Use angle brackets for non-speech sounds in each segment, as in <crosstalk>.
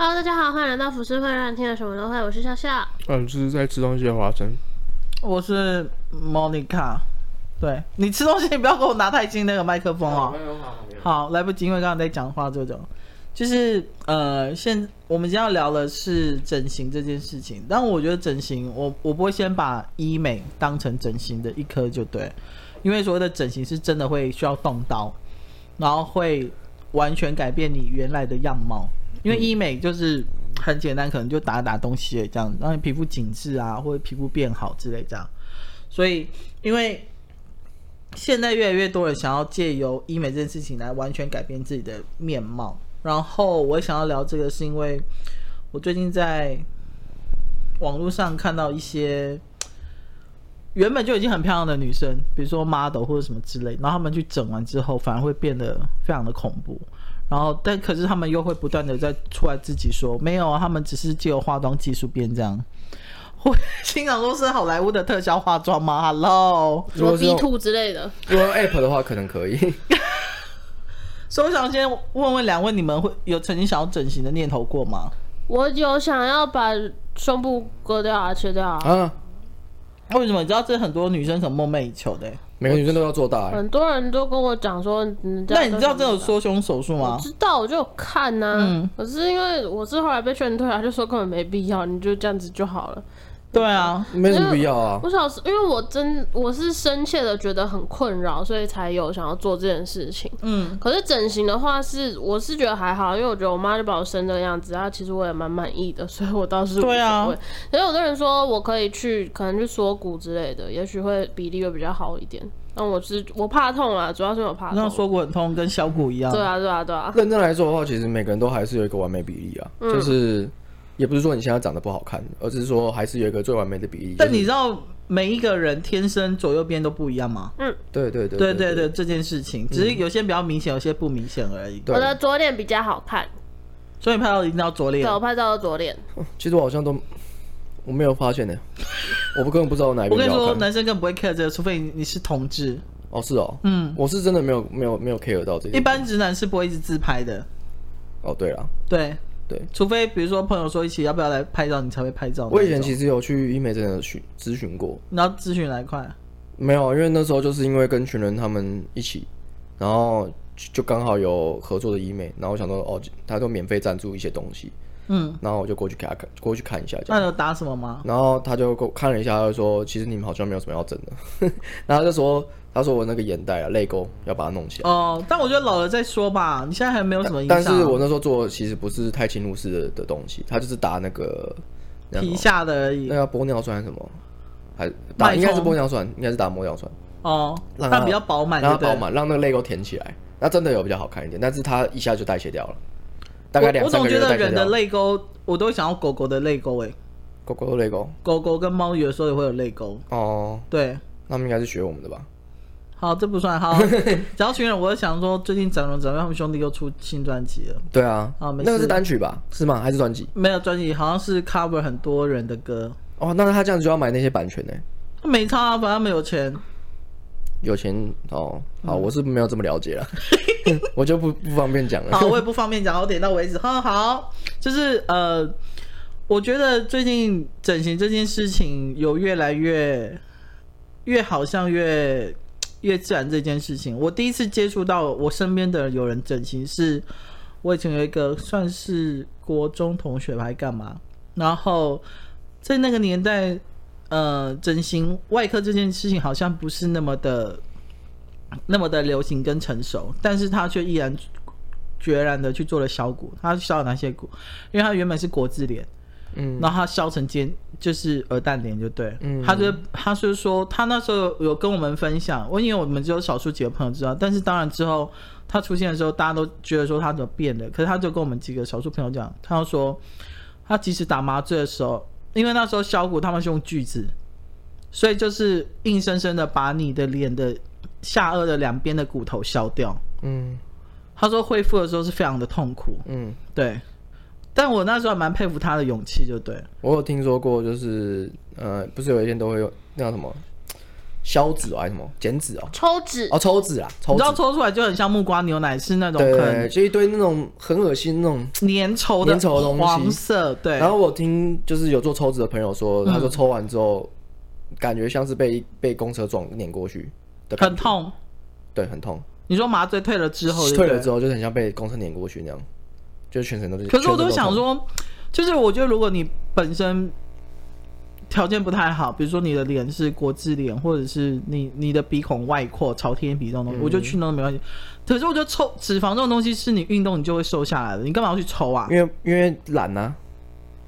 Hello，大家好，欢迎来到浮世会，让你听了什么都会。我是笑笑，嗯，就是在吃东西的华生。我是 Monica，对，你吃东西，你不要给我拿太近那个麦克风哦。好，来不及，因为刚刚在讲话这种，就是呃，现我们今天要聊的是整形这件事情。但我觉得整形，我我不会先把医美当成整形的一科就对，因为所谓的整形是真的会需要动刀，然后会完全改变你原来的样貌。因为医美就是很简单，可能就打打东西这样，让你皮肤紧致啊，或者皮肤变好之类这样。所以，因为现在越来越多人想要借由医美这件事情来完全改变自己的面貌。然后，我想要聊这个，是因为我最近在网络上看到一些原本就已经很漂亮的女生，比如说 model 或者什么之类，然后他们去整完之后，反而会变得非常的恐怖。然后，但可是他们又会不断的在出来自己说，没有啊，他们只是借由化妆技术变这样。我心想说，是好莱坞的特效化妆吗？Hello，什么 B two 之类的。如果用 App 的话，可能可以。<laughs> 所以我想先问问两位，你们会有曾经想要整形的念头过吗？我有想要把胸部割掉啊，切掉啊。啊？为什么？你知道这很多女生很梦寐以求的。每个女生都要做大，很多人都跟我讲说，那你知道这有缩胸手术吗？我知道，我就有看呐、啊。嗯，可是因为我是后来被劝退他，就说根本没必要，你就这样子就好了。对啊，没什么必要啊。我小时因为我真我是深切的觉得很困扰，所以才有想要做这件事情。嗯，可是整形的话是我是觉得还好，因为我觉得我妈就把我生这个样子，她其实我也蛮满意的，所以我倒是无所谓。对啊。所以有的人说我可以去可能去锁骨之类的，也许会比例会比较好一点。那我是我怕痛啊，主要是我怕痛。那锁骨很痛，跟削骨一样。对啊，对啊，对啊。认真来说的话，其实每个人都还是有一个完美比例啊，嗯、就是。也不是说你现在长得不好看，而是说还是有一个最完美的比例。但你知道每一个人天生左右边都不一样吗？嗯，对对对对对对，这件事情只是有些比较明显，有些不明显而已。我的左脸比较好看，所以拍到一定要左脸。对，我拍照的左脸。其实我好像都我没有发现呢，我不根本不知道我哪一个。我跟你说，男生更不会 care 这个，除非你是同志。哦，是哦，嗯，我是真的没有没有没有 care 到这个。一般直男是不会一直自拍的。哦，对了，对。对，除非比如说朋友说一起要不要来拍照，你才会拍照。我以前其实有去医美诊所询咨询过，然后咨询哪一块？没有，因为那时候就是因为跟群人他们一起，然后就刚好有合作的医美，然后我想说哦，他都免费赞助一些东西，嗯，然后我就过去给他看，过去看一下。那有打什么吗？然后他就给我看了一下，他就说其实你们好像没有什么要整的，<laughs> 然后他就说。他说我那个眼袋啊，泪沟要把它弄起来。哦，但我觉得老了再说吧。你现在还没有什么影响。但是我那时候做其实不是太侵入式的的东西，他就是打那个皮下的而已。那个玻尿酸还是什么？还打应该是玻尿酸，应该是打玻尿酸。哦，让它比较饱满，让它饱满，让那个泪沟填起来。那真的有比较好看一点，但是它一下就代谢掉了，大概两。我总觉得人的泪沟，我都想要狗狗的泪沟哎。狗狗的泪沟，狗狗跟猫有时候也会有泪沟。哦，对，那他们应该是学我们的吧。好，这不算好。<laughs> 讲到群人，我就想说，最近整容整容，他们兄弟又出新专辑了。对啊，好，那个是单曲吧？是吗？还是专辑？没有专辑，好像是 cover 很多人的歌。哦，那他这样子就要买那些版权呢？没差啊，反正他们有钱。有钱哦，好，我是没有这么了解了，<laughs> 我就不不方便讲了。好，我也不方便讲，我点到为止。好好，就是呃，我觉得最近整形这件事情有越来越越好像越。越自然这件事情，我第一次接触到我身边的有人整形，是我以前有一个算是国中同学还干嘛，然后在那个年代，呃，整形外科这件事情好像不是那么的那么的流行跟成熟，但是他却毅然决然的去做了削骨，他削了哪些骨？因为他原本是国字脸。嗯，然后他削成尖，就是鹅蛋脸就对。嗯，他就他是说，他那时候有跟我们分享，我因为我们只有少数几个朋友知道，但是当然之后他出现的时候，大家都觉得说他怎么变的。可是他就跟我们几个少数朋友讲，他就说，他即使打麻醉的时候，因为那时候削骨他们是用锯子，所以就是硬生生的把你的脸的下颚的两边的骨头削掉。嗯，他说恢复的时候是非常的痛苦。嗯，对。但我那时候还蛮佩服他的勇气，就对。我有听说过，就是呃，不是有一天都会有那叫什么消脂还是什么减脂哦？抽脂哦，抽脂啊，抽脂你知道抽出来就很像木瓜牛奶，是那种对，对，很对，就一堆那种很恶心那种粘稠的粘稠的东西，黄色。对。然后我听就是有做抽脂的朋友说，嗯、他说抽完之后，感觉像是被被公车撞碾过去的感觉，很痛。对，很痛。你说麻醉退了之后对对，退了之后就很像被公车碾过去那样，就全身都是。可是我都想说，就是我觉得如果你本身。条件不太好，比如说你的脸是国字脸，或者是你你的鼻孔外扩、朝天鼻这种东西，嗯、我就去弄都没关系。可是我觉得抽脂肪这种东西是你运动你就会瘦下来的，你干嘛要去抽啊？因为因为懒啊。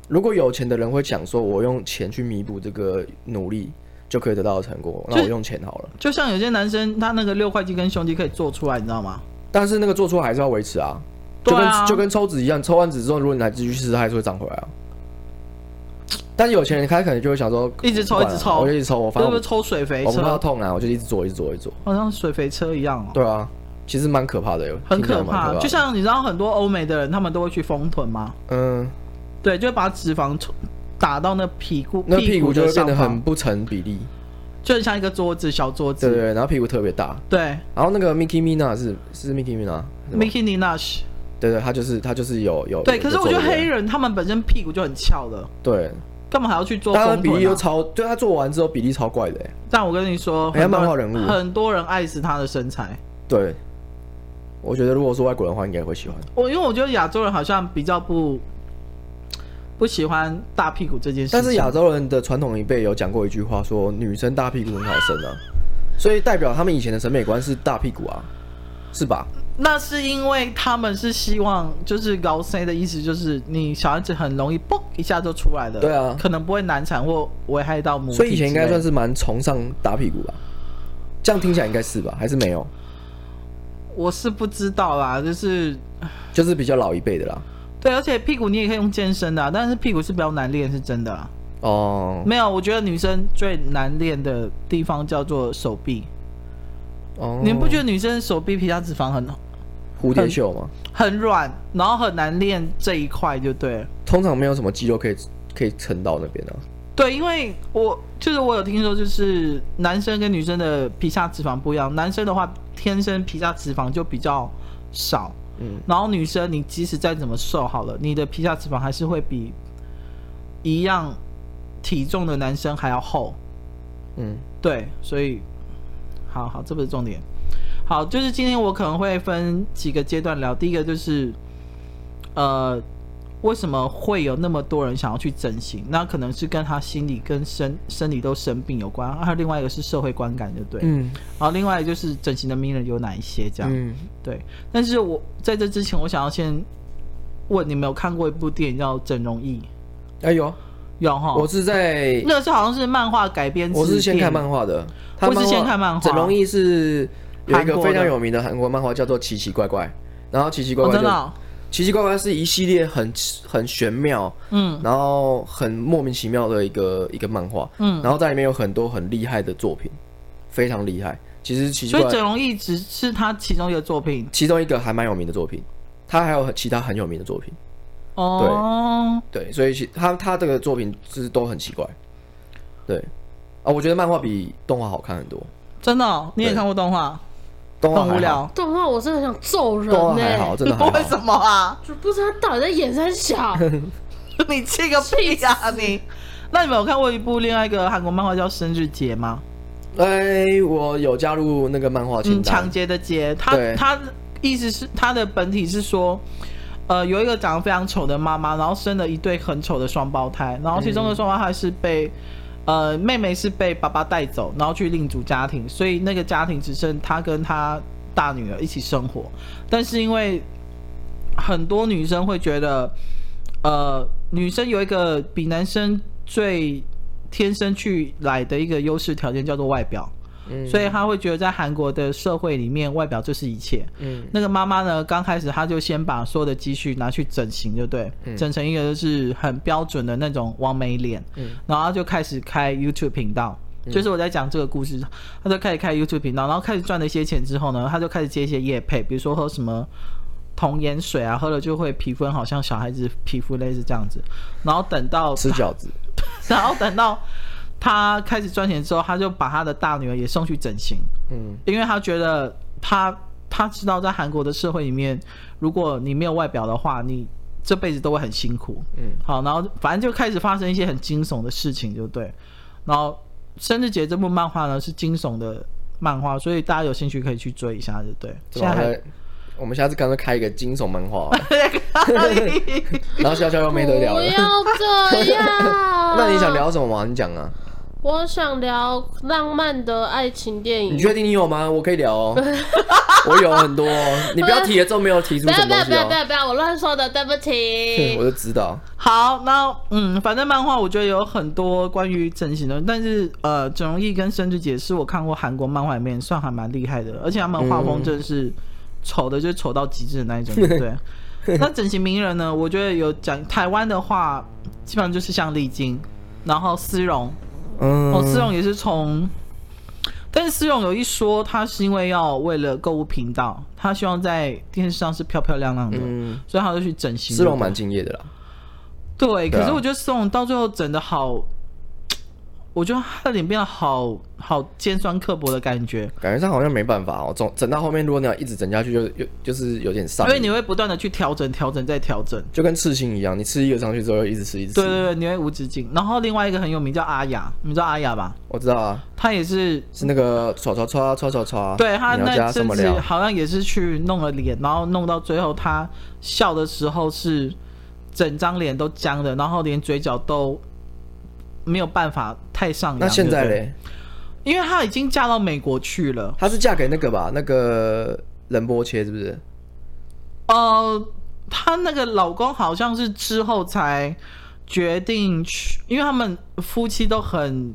如果有钱的人会想说，我用钱去弥补这个努力，就可以得到的成果，那我用钱好了。就像有些男生，他那个六块肌跟胸肌可以做出来，你知道吗？但是那个做出来还是要维持啊，就跟、啊、就跟抽脂一样，抽完脂之后，如果你还继续吃，它还是会长回来啊。但是有钱人他可能就会想说，一直抽一直抽，我就一直抽，我反正是不是抽水肥车？我不怕痛啊，我就一直做一直做一直做，好像水肥车一样哦。对啊，其实蛮可怕的哟，很可怕。就像你知道很多欧美的人，他们都会去丰臀吗？嗯，对，就会把脂肪打到那屁股，那屁股就会变得很不成比例，就很像一个桌子，小桌子。对对，然后屁股特别大。对，然后那个 Mickey Minaj 是是 Mickey Minaj，Mickey Minaj。对对，他就是他就是有有。对，可是我觉得黑人他们本身屁股就很翘的。对。干嘛还要去做、啊？他的比例又超，对他做完之后比例超怪的。但我跟你说，很漫画人物，很多人爱死他的身材。对，我觉得如果是外国人的话，应该会喜欢。我因为我觉得亚洲人好像比较不不喜欢大屁股这件事。但是亚洲人的传统一辈有讲过一句话，说女生大屁股很好生啊，所以代表他们以前的审美观是大屁股啊，是吧？那是因为他们是希望，就是高 C 的意思，就是你小孩子很容易嘣一下就出来的，对啊，可能不会难产或危害到母。所以以前应该算是蛮崇尚打屁股吧？这样听起来应该是吧？还是没有？我是不知道啦，就是就是比较老一辈的啦。对，而且屁股你也可以用健身的啊，但是屁股是比较难练，是真的啦。哦，没有，我觉得女生最难练的地方叫做手臂。哦，你们不觉得女生手臂皮下脂肪很？蝴蝶袖吗？很软，然后很难练这一块，就对。通常没有什么肌肉可以可以撑到那边的、啊。对，因为我就是我有听说，就是男生跟女生的皮下脂肪不一样。男生的话，天生皮下脂肪就比较少，嗯。然后女生，你即使再怎么瘦好了，你的皮下脂肪还是会比一样体重的男生还要厚。嗯，对，所以，好好，这不是重点。好，就是今天我可能会分几个阶段聊。第一个就是，呃，为什么会有那么多人想要去整形？那可能是跟他心理跟生生理都生病有关。还有另外一个是社会观感，对不对。嗯。然后另外就是整形的名人有哪一些？这样。嗯。对。但是我在这之前，我想要先问你没有看过一部电影叫《整容液》？哎有有哈。我是在那个是好像是漫画改编。我是先看漫画的。我是先看漫画。整容易是。有一个非常有名的韩国漫画叫做《奇奇怪怪》，然后《奇奇怪怪》的《奇奇怪怪》是一系列很很玄妙，嗯，然后很莫名其妙的一个一个漫画，嗯，然后在里面有很多很厉害的作品，非常厉害。其实奇奇怪怪，所以整容一直是他其中一个作品，其中一个还蛮有名的作品，他还有其他很有名的作品。哦，对对，所以其他他这个作品就是都很奇怪。对啊，我觉得漫画比动画好看很多。真的哦？你也看过动画？很无聊，动画我真的想揍人呢、欸。还好，真的。为什么啊？就不知道他到底在演三小。<laughs> 你气个屁呀、啊、你！那你们有看过一部另外一个韩国漫画叫《生日节》吗？哎、欸，我有加入那个漫画清单。抢劫的劫，他他意思是他的本体是说，呃，有一个长得非常丑的妈妈，然后生了一对很丑的双胞胎，然后其中的双胞胎是被。呃，妹妹是被爸爸带走，然后去另组家庭，所以那个家庭只剩她跟她大女儿一起生活。但是因为很多女生会觉得，呃，女生有一个比男生最天生去来的一个优势条件，叫做外表。所以他会觉得在韩国的社会里面，外表就是一切。嗯，那个妈妈呢，刚开始她就先把所有的积蓄拿去整形，就对，嗯、整成一个就是很标准的那种完美脸。嗯，然后他就开始开 YouTube 频道，嗯、就是我在讲这个故事，他就开始开 YouTube 频道，然后开始赚了一些钱之后呢，他就开始接一些业配，比如说喝什么童颜水啊，喝了就会皮肤好像小孩子皮肤类似这样子。然后等到吃饺子，<laughs> 然后等到。他开始赚钱之后，他就把他的大女儿也送去整形。嗯，因为他觉得他他知道在韩国的社会里面，如果你没有外表的话，你这辈子都会很辛苦。嗯，好，然后反正就开始发生一些很惊悚的事情，就对。然后《生日节》这部漫画呢是惊悚的漫画，所以大家有兴趣可以去追一下，就对。现在还。我们下次干脆开一个惊悚漫画，<laughs> <laughs> 然后笑笑又没得聊了。不要这样。<laughs> 那你想聊什么吗？你讲啊。我想聊浪漫的爱情电影。你确定你有吗？我可以聊哦。<laughs> 我有很多，你不要提了之后没有提出什么东西。不要不要不要不要，我乱说的，对不起。<laughs> 我就知道。好，那嗯，反正漫画我觉得有很多关于整形的，但是呃，整容艺跟生之姐是我看过韩国漫画里面算还蛮厉害的，而且他们画风真的是。丑的就丑到极致的那一种，对。<laughs> 那整形名人呢？我觉得有讲台湾的话，基本上就是像丽晶，然后思蓉，嗯，哦，思荣也是从，但是思荣有一说，他是因为要为了购物频道，他希望在电视上是漂漂亮亮的，嗯，所以他就去整形。思荣蛮敬业的啦，对。可是我觉得思荣到最后整的好。我觉得他的脸变得好好尖酸刻薄的感觉，感觉上好像没办法哦。整整到后面，如果你要一直整下去就，就有就是有点伤。因为你会不断的去调整、调整再调整，就跟刺青一样，你刺一个上去之后，又一直刺，一直刺。对对对，你会无止境。然后另外一个很有名叫阿雅，你知道阿雅吧？我知道啊，他也是是那个刷刷刷刷刷刷。对他那阵子好像也是去弄了脸，然后弄到最后，他笑的时候是整张脸都僵的，然后连嘴角都。没有办法太上扬。那现在嘞？因为她已经嫁到美国去了。她是嫁给那个吧？那个仁波切是不是？呃，她那个老公好像是之后才决定去，因为他们夫妻都很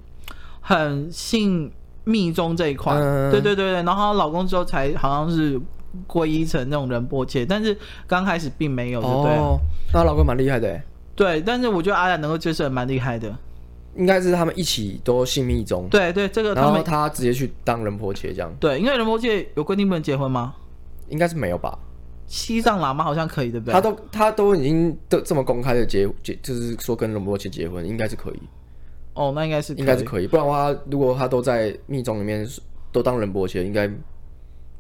很信密宗这一块。嗯、对对对对，然后老公之后才好像是皈依成那种仁波切，但是刚开始并没有，对不对？哦，那老公蛮厉害的。对，但是我觉得阿雅能够接受蛮厉害的。应该是他们一起都信密宗，对对，这个他们，然后他直接去当仁波切这样。对，因为仁波切有规定不能结婚吗？应该是没有吧。西藏喇嘛好像可以，对不对？他都他都已经都这么公开的结结，就是说跟仁波切结婚，应该是可以。哦，那应该是应该是可以，不然的话，如果他都在密宗里面都当仁波切，应该应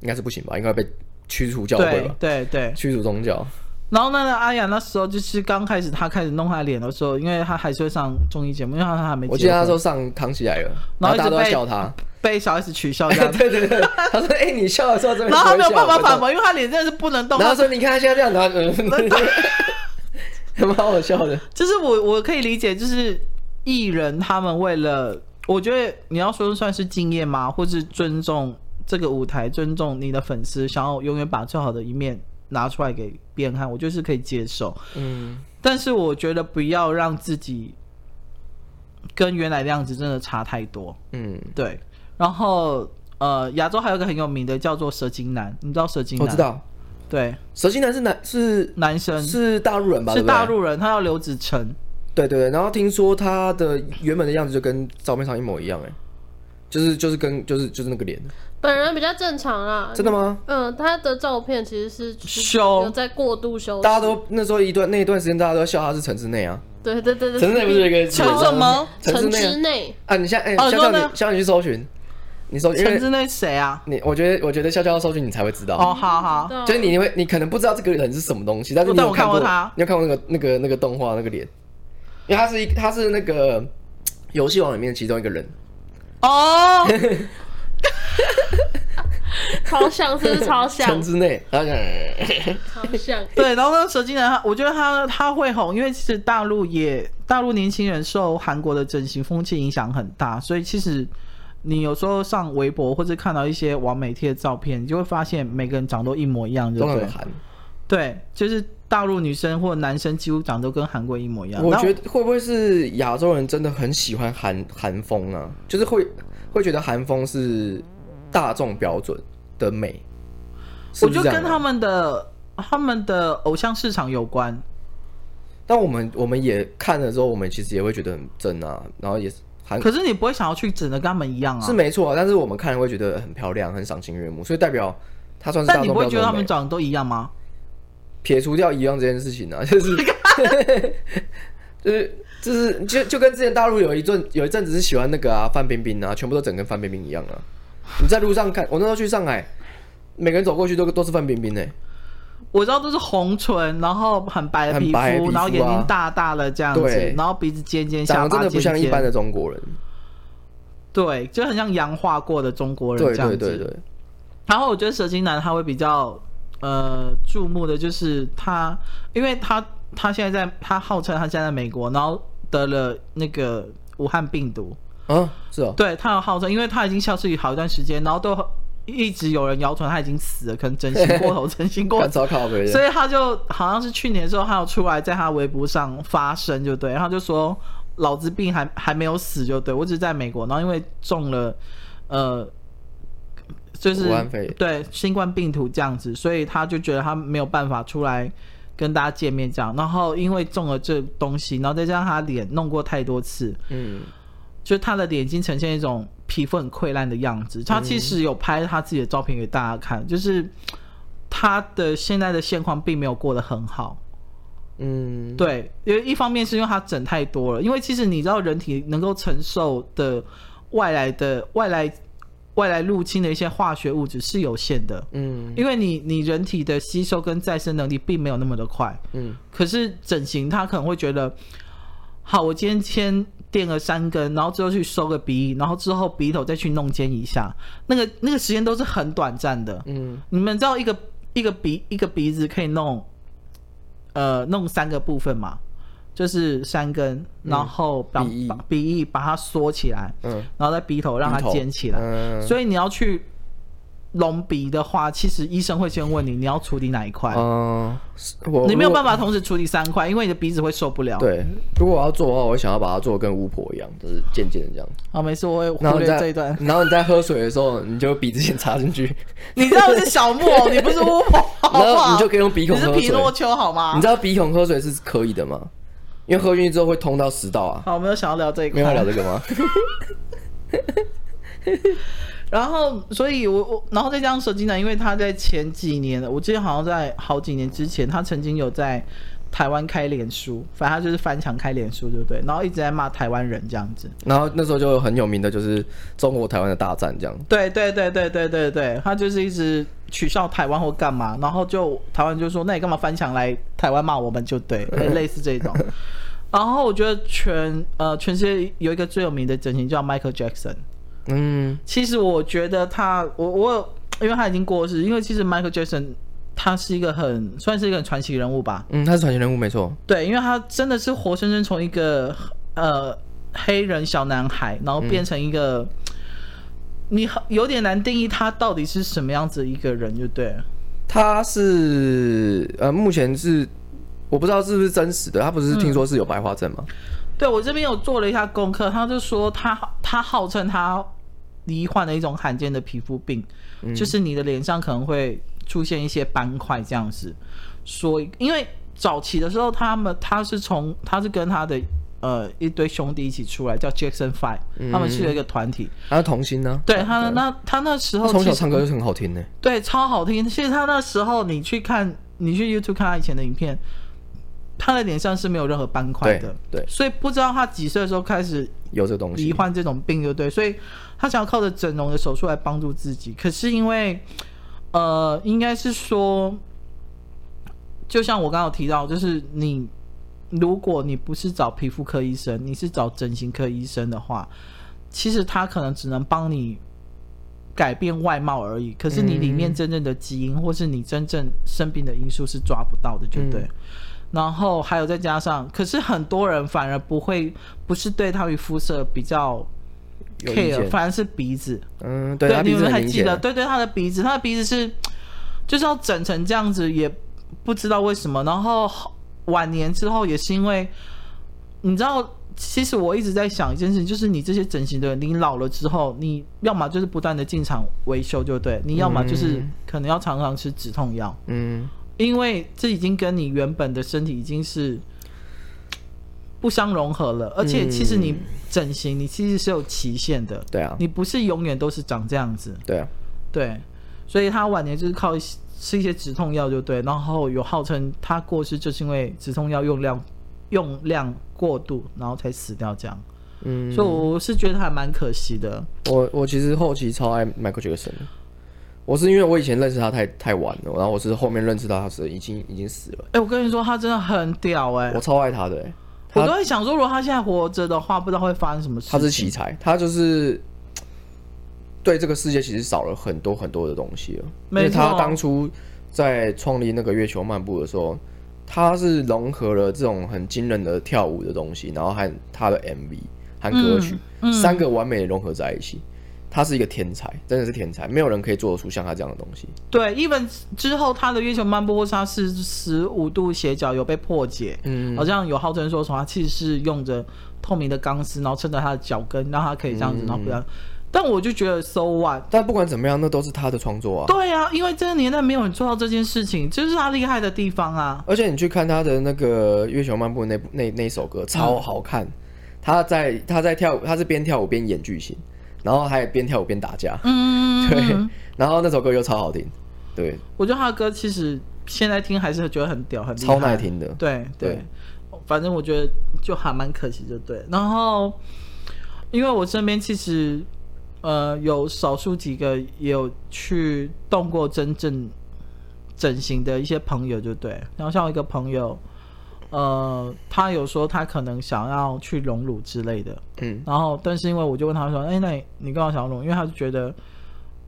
该是不行吧？应该被驱除教会吧？对对，驱除宗教。然后那个阿雅那时候就是刚开始，他开始弄他脸的时候，因为他还是会上综艺节目，因为他还没。我记得那时候上康熙来了，然后大家都在笑他，被小 S 取笑这样。对 <laughs> 对对，他说：“哎，你笑的时候真的。”然后他没有办法反驳，因为他脸真的是不能动。然后说：“你看他现在这样，他嗯，<laughs> 还 <laughs> 蛮好笑的。”就是我我可以理解，就是艺人他们为了，我觉得你要说算是敬业吗？或是尊重这个舞台，尊重你的粉丝，想要永远把最好的一面。拿出来给别人看，我就是可以接受。嗯，但是我觉得不要让自己跟原来的样子真的差太多。嗯，对。然后呃，亚洲还有一个很有名的叫做蛇精男，你知道蛇精男？我知道。对，蛇精男是男是男生，是大陆人吧？是大陆人，他叫刘子成。对对对，然后听说他的原本的样子就跟照片上一模一样，哎，就是就是跟就是就是那个脸。本人比较正常啊，真的吗？嗯，他的照片其实是修，有在过度修。大家都那时候一段那一段时间，大家都笑他是陈之内啊。对对对对，陈之内不是有一个陈什么？陈之内啊？你现在哎，笑笑你笑笑你去搜寻，你搜陈之内谁啊？你我觉得我觉得笑笑要搜寻你才会知道哦。好好，就是你你会你可能不知道这个人是什么东西，但是你有看过他，你有看过那个那个那个动画那个脸，因为他是一他是那个游戏王里面其中一个人哦。<laughs> <laughs> 超像，是不是超像？<laughs> 之内，超像。<laughs> 对，然后呢，蛇精男，他我觉得他他会红，因为其实大陆也大陆年轻人受韩国的整形风气影响很大，所以其实你有时候上微博或者看到一些完美贴的照片，你就会发现每个人长都一模一样，就对。对，就是大陆女生或男生几乎长都跟韩国一模一样。我觉得会不会是亚洲人真的很喜欢韩韩风啊？就是会会觉得韩风是大众标准的美，我就跟他们的他们的偶像市场有关。但我们我们也看了之后，我们其实也会觉得很正啊，然后也是韩。可是你不会想要去整的跟他们一样啊？是没错啊，但是我们看了会觉得很漂亮，很赏心悦目，所以代表他算是。但你不会觉得他们长得都一样吗？撇除掉一样这件事情呢、啊，就是 <laughs> 就是就是就就跟之前大陆有一阵有一阵子是喜欢那个啊范冰冰啊，全部都整跟范冰冰一样啊。你在路上看，我那时候去上海，每个人走过去都都是范冰冰呢。我知道都是红唇，然后很白的皮肤，皮肤啊、然后眼睛大大的这样子，然后鼻子尖尖，下巴尖尖，长得真的不像一般的中国人。对，就很像洋化过的中国人这样子。对对对对。然后我觉得蛇精男他会比较呃注目的就是他，因为他他现在在他号称他现在在美国，然后得了那个武汉病毒。啊，是哦。对，他有号称，因为他已经消失好一段时间，然后都。一直有人谣传他已经死了，可能整形过头，整形过头，所以他就好像是去年的时候，他有出来在他微博上发声，就对，然后就说老子病还还没有死，就对，我只是在美国，然后因为中了呃，就是对新冠病毒这样子，所以他就觉得他没有办法出来跟大家见面这样，然后因为中了这东西，然后再加上他脸弄过太多次，嗯，就他的脸已经呈现一种。皮肤很溃烂的样子，他其实有拍他自己的照片给大家看，嗯、就是他的现在的现况并没有过得很好。嗯，对，因为一方面是因为他整太多了，因为其实你知道人体能够承受的外来的外来外来入侵的一些化学物质是有限的。嗯，因为你你人体的吸收跟再生能力并没有那么的快。嗯，可是整形他可能会觉得，好，我今天先。垫个三根，然后之后去收个鼻翼，然后之后鼻头再去弄尖一下，那个那个时间都是很短暂的。嗯，你们知道一个一个鼻一个鼻子可以弄，呃，弄三个部分嘛？就是三根，然后把鼻翼把鼻翼把它缩起来，嗯，然后在鼻头让它尖起来，嗯，所以你要去。隆鼻的话，其实医生会先问你，你要处理哪一块？嗯，你没有办法同时处理三块，因为你的鼻子会受不了。对，如果我要做的话，我想要把它做的跟巫婆一样，就是渐渐的这样。好，没事，我会忽略这一段。<laughs> 然后你在喝水的时候，你就鼻子先插进去。<laughs> 你知道我是小木偶，<laughs> 你不是巫婆，然后你就可以用鼻孔喝水。你是皮诺丘好吗？你知道鼻孔喝水是可以的吗？因为喝进去之后会通到食道啊。好，我没有想要聊这一块。没有聊这个吗？然后，所以我我，然后再加上蛇精男，因为他在前几年，我记得好像在好几年之前，他曾经有在台湾开脸书，反正他就是翻墙开脸书，对不对？然后一直在骂台湾人这样子。然后那时候就很有名的就是中国台湾的大战这样。对对对对对对对，他就是一直取笑台湾或干嘛，然后就台湾就说，那你干嘛翻墙来台湾骂我们就对，类似这种。然后我觉得全呃全世界有一个最有名的整形叫 Michael Jackson。嗯，其实我觉得他，我我，因为他已经过世，因为其实 Michael Jackson 他是一个很算是一个很传奇人物吧。嗯，他是传奇人物没错。对，因为他真的是活生生从一个呃黑人小男孩，然后变成一个，嗯、你有点难定义他到底是什么样子一个人，就对。他是呃，目前是我不知道是不是真实的，他不是听说是有白化症吗？嗯、对，我这边有做了一下功课，他就说他他号称他。罹患了一种罕见的皮肤病，嗯、就是你的脸上可能会出现一些斑块这样子。所以，因为早期的时候，他们他是从他是跟他的呃一堆兄弟一起出来，叫 Jackson Five，、嗯、他们去了一个团体。他是童星呢？对，他那他那时候从小唱歌就是很好听呢。对，超好听。其实他那时候你去看，你去 YouTube 看他以前的影片，他的脸上是没有任何斑块的。对，对所以不知道他几岁的时候开始有这东西，罹患这种病，就对。所以。他想要靠着整容的手术来帮助自己，可是因为，呃，应该是说，就像我刚刚有提到，就是你，如果你不是找皮肤科医生，你是找整形科医生的话，其实他可能只能帮你改变外貌而已。可是你里面真正的基因，或是你真正生病的因素是抓不到的，就对。然后还有再加上，可是很多人反而不会，不是对他与肤色比较。care 反而是鼻子，嗯，对，你们还记得？对对，他的鼻子，他的鼻子是就是要整成这样子，也不知道为什么。然后晚年之后也是因为，你知道，其实我一直在想一件事情，就是你这些整形的人，你老了之后，你要么就是不断的进厂维修，就对，你要么就是可能要常常吃止痛药，嗯，因为这已经跟你原本的身体已经是。不相融合了，而且其实你整形，你其实是有期限的。对啊，你不是永远都是长这样子。对啊，对，所以他晚年就是靠吃一些止痛药就对，然后有号称他过世就是因为止痛药用量用量过度，然后才死掉这样。嗯，所以我是觉得还蛮可惜的。我我其实后期超爱 Michael Jackson，我是因为我以前认识他太太晚了，然后我是后面认识到他是已经已经死了。哎、欸，我跟你说，他真的很屌哎、欸，我超爱他的。我都在想说，如果他现在活着的话，不知道会发生什么事。他是奇才，他就是对这个世界其实少了很多很多的东西了。因为他当初在创立那个月球漫步的时候，他是融合了这种很惊人的跳舞的东西，然后还他的 MV 和。歌曲、嗯嗯、三个完美的融合在一起，他是一个天才，真的是天才，没有人可以做得出像他这样的东西。对，even 之后他的月球漫步，或是他是十五度斜角有被破解，嗯，好像有号称说什么，他其实是用着透明的钢丝，然后撑着他的脚跟，让他可以这样子，嗯、然后不要。但我就觉得 so what？但不管怎么样，那都是他的创作啊。对啊，因为这个年代没有人做到这件事情，这、就是他厉害的地方啊。而且你去看他的那个月球漫步那那那首歌，超好看。嗯他在他在跳舞，他是边跳舞边演剧情，然后还边跳舞边打架。嗯，<laughs> 对。然后那首歌又超好听，对。我觉得他的歌其实现在听还是觉得很屌，很超耐听的。对对，对，反正我觉得就还蛮可惜，就对。然后，因为我身边其实呃有少数几个也有去动过真正整形的一些朋友，就对。然后像我一个朋友。呃，他有说他可能想要去隆乳之类的，嗯，然后但是因为我就问他说，哎、欸，那你你干嘛想要隆？因为他就觉得，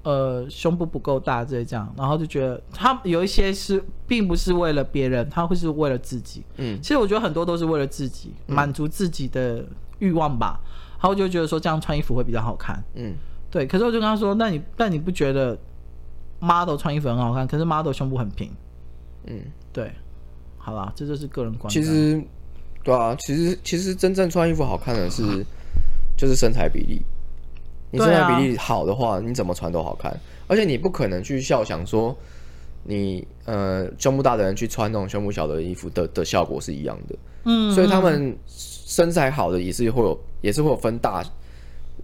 呃，胸部不够大，这这样，然后就觉得他有一些是并不是为了别人，他会是为了自己，嗯，其实我觉得很多都是为了自己，满足自己的欲望吧，然后就觉得说这样穿衣服会比较好看，嗯，对，可是我就跟他说，那你但你不觉得 model 穿衣服很好看？可是 model 胸部很平，嗯，对。好啦，这就是个人观点。其实，对啊，其实其实真正穿衣服好看的是，就是身材比例。你身材比例好的话，你怎么穿都好看。而且你不可能去笑想说你，你呃胸部大的人去穿那种胸部小的衣服的的效果是一样的。嗯，所以他们身材好的也是会有，也是会有分大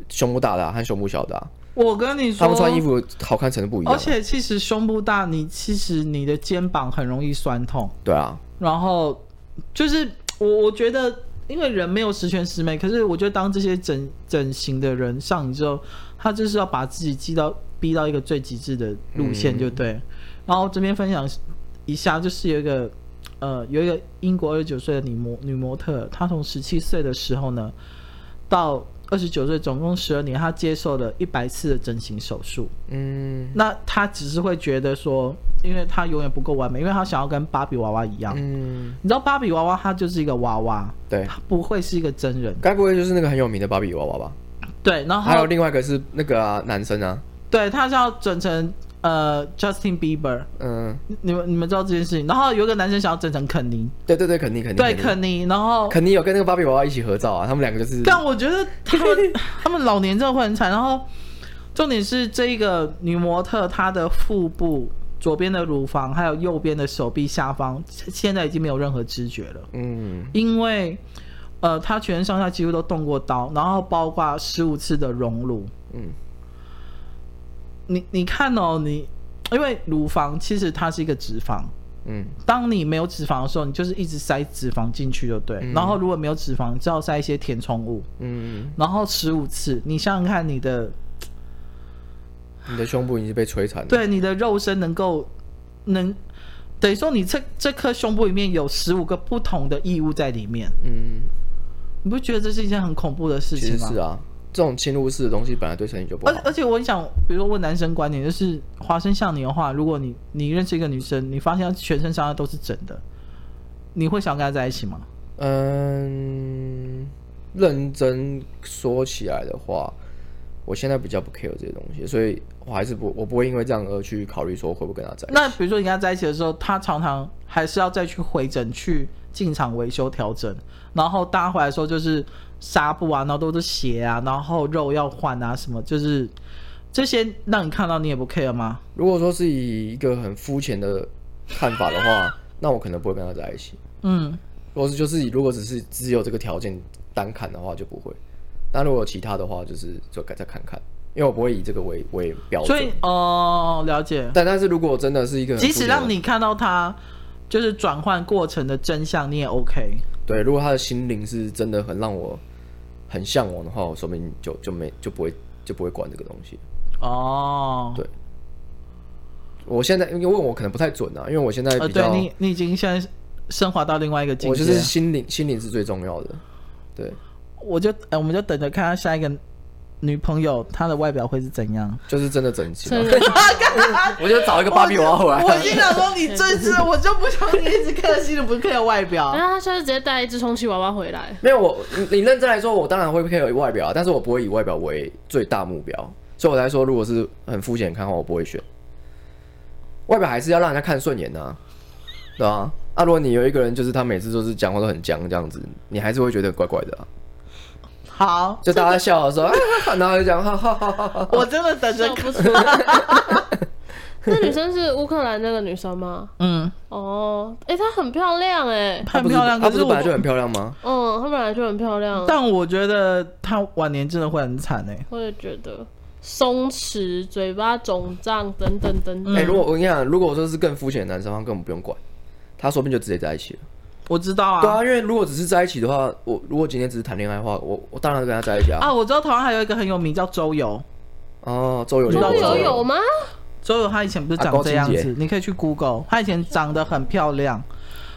胸部大的和胸部小的。我跟你说，他们穿衣服好看程度不一样。而且其实胸部大，你其实你的肩膀很容易酸痛。对啊。然后就是我，我觉得，因为人没有十全十美，可是我觉得当这些整整形的人上瘾之后，他就是要把自己逼到逼到一个最极致的路线，就对。嗯、然后这边分享一下，就是有一个呃，有一个英国二十九岁的女模女模特，她从十七岁的时候呢，到二十九岁，总共十二年，她接受了一百次的整形手术。嗯，那她只是会觉得说。因为他永远不够完美，因为他想要跟芭比娃娃一样。嗯，你知道芭比娃娃它就是一个娃娃，对，它不会是一个真人。该不会就是那个很有名的芭比娃娃吧？对，然后还有另外一个是那个、啊、男生啊。对，他是要整成呃 Justin Bieber。嗯，你们你们知道这件事情？然后有一个男生想要整成肯尼。对对对，肯尼肯尼。对肯尼，然后肯尼有跟那个芭比娃娃一起合照啊，他们两个就是。但我觉得他们 <laughs> 他们老年真的会很惨。然后重点是这一个女模特她的腹部。左边的乳房还有右边的手臂下方，现在已经没有任何知觉了。嗯，因为呃，他全身上下几乎都动过刀，然后包括十五次的隆乳。嗯，你你看哦，你因为乳房其实它是一个脂肪。嗯，当你没有脂肪的时候，你就是一直塞脂肪进去就对。嗯，然后如果没有脂肪，你就要塞一些填充物。嗯，然后十五次，你想想看你的。你的胸部已经被摧残了。对，你的肉身能够能等于说你这这颗胸部里面有十五个不同的异物在里面。嗯，你不觉得这是一件很恐怖的事情吗？是啊，这种侵入式的东西本来对身体就不好。而而且我想，比如说问男生观点，就是华生像你的话，如果你你认识一个女生，你发现她全身上下都是整的，你会想跟她在一起吗？嗯，认真说起来的话。我现在比较不 care 这些东西，所以我还是不，我不会因为这样而去考虑说会不会跟他在一起。那比如说你跟他在一起的时候，他常常还是要再去回诊去进场维修调整，然后搭回来的时候就是纱布啊，然后都是血啊，然后肉要换啊，什么就是这些让你看到你也不 care 吗？如果说是以一个很肤浅的看法的话，那我可能不会跟他在一起。嗯，如果是就是如果只是只有这个条件单看的话，就不会。那如果有其他的话，就是就再看看，因为我不会以这个为为标准。所以哦，了解。但但是如果真的是一个，即使让你看到他就是转换过程的真相，你也 OK。对，如果他的心灵是真的很让我很向往的话，我说明就就没就不会就不会管这个东西。哦，对。我现在因为问我可能不太准啊，因为我现在比较、呃、对你你已经现在升华到另外一个境界，我就是心灵心灵是最重要的。对，我就哎我们就等着看他下一个女朋友她的外表会是怎样，就是真的整齐。<laughs> <laughs> 我就找一个芭比娃娃回来。我 <laughs> 心想说你这次我就不想你一直客气的不 care 外表，然后他下次直接带一只充气娃娃回来。没有我你认真来说，我当然会 care 外表，但是我不会以外表为最大目标。所以我来说，如果是很肤浅看的话，我不会选。外表还是要让人家看顺眼呐、啊，对吧？啊，如果你有一个人，就是他每次都是讲话都很僵这样子，你还是会觉得怪怪的、啊。好，就大家笑的时候，然后就讲哈哈哈哈。<laughs> 我真的等着看。<laughs> 那女生是乌克兰那个女生吗？嗯。哦，哎，她很漂亮哎，很漂亮。她不是本来就很漂亮吗？嗯，她本来就很漂亮。但我觉得她晚年真的会很惨哎。我也觉得。松弛，嘴巴肿胀，等等等等。哎、欸，如果我跟你讲，如果我说是更肤浅的男生，他根本不用管，他说不定就直接在一起了。我知道啊，对啊，因为如果只是在一起的话，我如果今天只是谈恋爱的话，我我当然跟他在一起啊。啊，我知道台湾还有一个很有名叫周游。哦，周游，周游有吗？周游他以前不是长这样子，你可以去 Google，他以前长得很漂亮，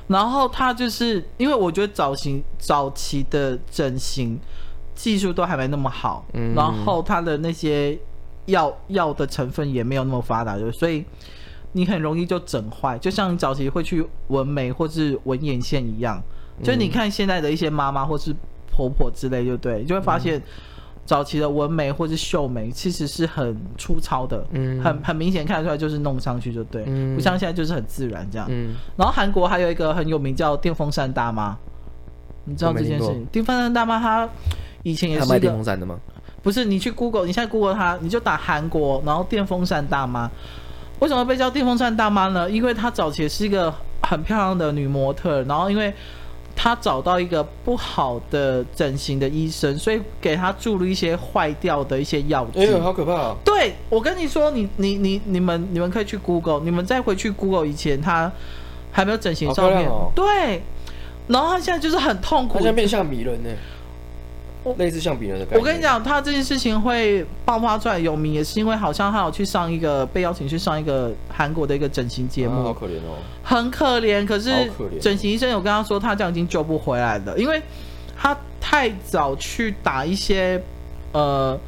然后他就是因为我觉得早型早期的整形。技术都还没那么好，嗯、然后他的那些药药的成分也没有那么发达，就所以你很容易就整坏，就像你早期会去纹眉或是纹眼线一样。嗯、就你看现在的一些妈妈或是婆婆之类，就对，就会发现早期的纹眉或是绣眉其实是很粗糙的，嗯、很很明显看得出来就是弄上去就对，嗯、不像现在就是很自然这样。嗯、然后韩国还有一个很有名叫电风扇大妈，你知道这件事情？电风扇大妈她。以前也是卖电风扇的吗？不是，你去 Google，你现在 Google 它，你就打韩国，然后电风扇大妈。为什么被叫电风扇大妈呢？因为她早期是一个很漂亮的女模特，然后因为她找到一个不好的整形的医生，所以给她注入一些坏掉的一些药剂。哎呦，好可怕啊！对，我跟你说，你你你你们你们可以去 Google，你们再回去 Google 以前她还没有整形照片，哦、对。然后她现在就是很痛苦，她现在变相迷人呢。类似像别人的感觉。我跟你讲，他这件事情会爆发出来有名，也是因为好像他有去上一个被邀请去上一个韩国的一个整形节目，啊、好可怜哦，很可怜。可是整形医生有跟他说，他这样已经救不回来了，因为他太早去打一些呃